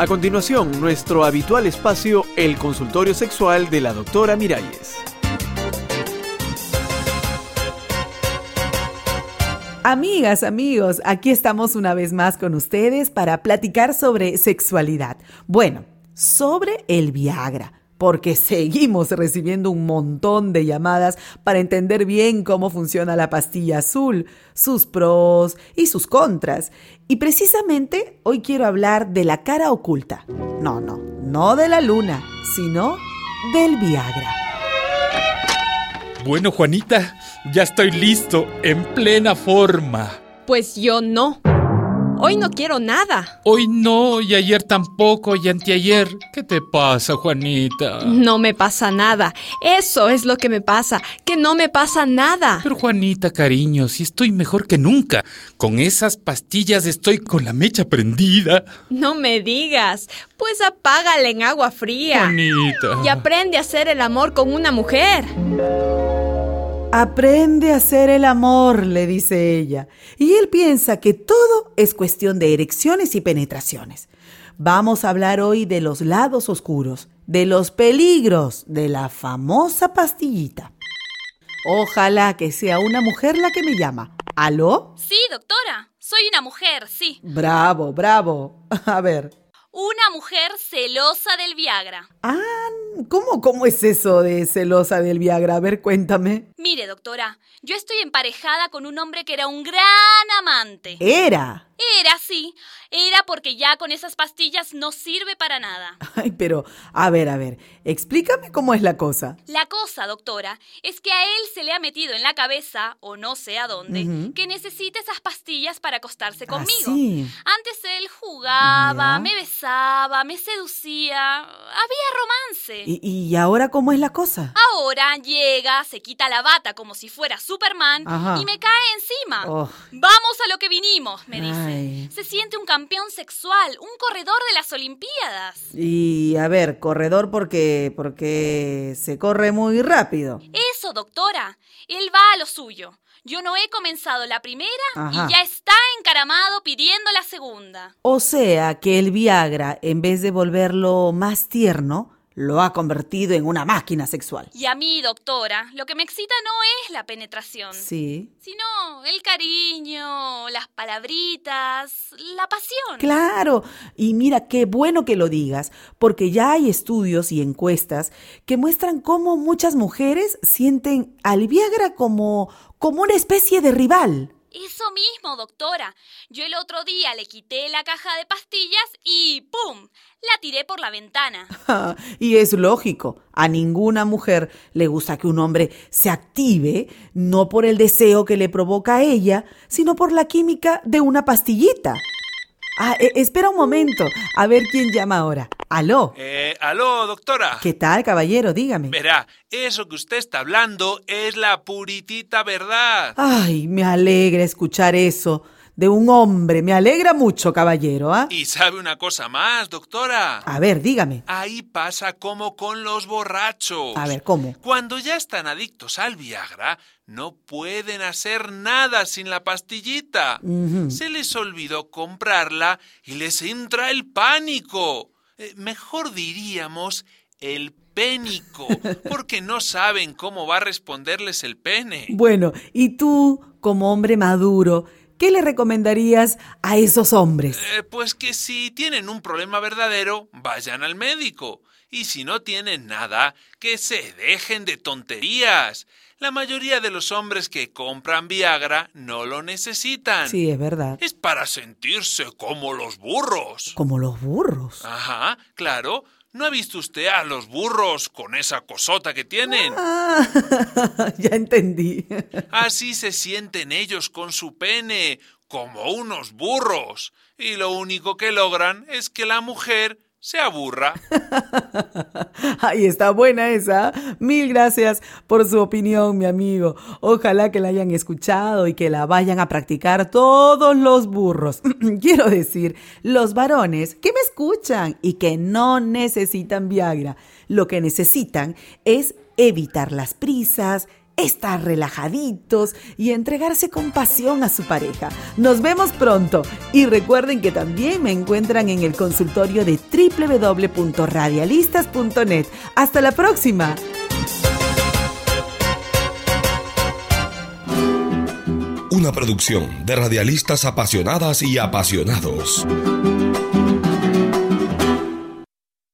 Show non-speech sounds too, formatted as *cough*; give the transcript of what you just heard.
A continuación, nuestro habitual espacio, el consultorio sexual de la doctora Miralles. Amigas, amigos, aquí estamos una vez más con ustedes para platicar sobre sexualidad. Bueno, sobre el Viagra porque seguimos recibiendo un montón de llamadas para entender bien cómo funciona la pastilla azul, sus pros y sus contras. Y precisamente hoy quiero hablar de la cara oculta. No, no, no de la luna, sino del Viagra. Bueno, Juanita, ya estoy listo, en plena forma. Pues yo no. Hoy no quiero nada. Hoy no, y ayer tampoco, y anteayer. ¿Qué te pasa, Juanita? No me pasa nada. Eso es lo que me pasa, que no me pasa nada. Pero Juanita, cariño, si estoy mejor que nunca. Con esas pastillas estoy con la mecha prendida. No me digas. Pues apágala en agua fría. Juanita. Y aprende a hacer el amor con una mujer. Aprende a hacer el amor, le dice ella. Y él piensa que todo es cuestión de erecciones y penetraciones. Vamos a hablar hoy de los lados oscuros, de los peligros de la famosa pastillita. Ojalá que sea una mujer la que me llama. ¿Aló? Sí, doctora. Soy una mujer, sí. Bravo, bravo. *laughs* A ver, una mujer celosa del Viagra. Ah, ¿cómo, ¿cómo es eso de celosa del Viagra? A ver, cuéntame. Mire, doctora, yo estoy emparejada con un hombre que era un gran amante. ¿Era? Era, sí. Era porque ya con esas pastillas no sirve para nada. *laughs* Ay, pero, a ver, a ver, explícame cómo es la cosa. La cosa, doctora, es que a él se le ha metido en la cabeza, o no sé a dónde, que necesita esas pastillas para acostarse Ah, conmigo. sí. Antes él jugaba, Ya. me besaba, me seducía, había romance. ¿Y, y ahora cómo es la cosa? Ahora llega, se quita la bata como si fuera Superman Ajá. y me cae encima. Oh. Vamos a lo que vinimos, me dice. Ay. Se siente un campeón sexual, un corredor de las Olimpiadas. Y a ver, corredor porque porque se corre muy rápido. Eso, doctora. Él va a lo suyo. Yo no he comenzado la primera Ajá. y ya está encaramado pidiendo la segunda. O sea que el Viagra, en vez de volverlo más tierno, lo ha convertido en una máquina sexual. Y a mí, doctora, lo que me excita no es la penetración, Sí. sino el cariño, las palabritas, la pasión. Claro, y mira qué bueno que lo digas, porque ya hay estudios y encuestas que muestran cómo muchas mujeres sienten al Viagra como, como una especie de rival. Eso mismo, doctora. Yo el otro día le quité la caja de pastillas y ¡pum! La tiré por la ventana. *laughs* y es lógico, a ninguna mujer le gusta que un hombre se active, no por el deseo que le provoca a ella, sino por la química de una pastillita. Ah, e- espera un momento, a ver quién llama ahora. Aló. Eh, aló, doctora. ¿Qué tal, caballero? Dígame. Verá, eso que usted está hablando es la puritita verdad. Ay, me alegra escuchar eso de un hombre. Me alegra mucho, caballero, ¿ah? Y sabe una cosa más, doctora. A ver, dígame. Ahí pasa como con los borrachos. A ver, ¿cómo? Cuando ya están adictos al Viagra, no pueden hacer nada sin la pastillita. Se les olvidó comprarla y les entra el pánico. Eh, mejor diríamos el pénico, *laughs* porque no saben cómo va a responderles el pene. Bueno, y tú, como hombre maduro, ¿qué le recomendarías a esos hombres? Eh, pues que si tienen un problema verdadero, vayan al médico. Y si no tienen nada, que se dejen de tonterías. La mayoría de los hombres que compran Viagra no lo necesitan. Sí, es verdad. Es para sentirse como los burros. Como los burros. Ajá, claro. ¿No ha visto usted a los burros con esa cosota que tienen? Ah, *laughs* ya entendí. Así se sienten ellos con su pene, como unos burros. Y lo único que logran es que la mujer se aburra. *laughs* Ahí está buena esa. Mil gracias por su opinión, mi amigo. Ojalá que la hayan escuchado y que la vayan a practicar todos los burros. *clears throat* Quiero decir, los varones que me escuchan y que no necesitan Viagra. Lo que necesitan es evitar las prisas, estar relajaditos y entregarse con pasión a su pareja. Nos vemos pronto y recuerden que también me encuentran en el consultorio de www.radialistas.net. Hasta la próxima. Una producción de radialistas apasionadas y apasionados.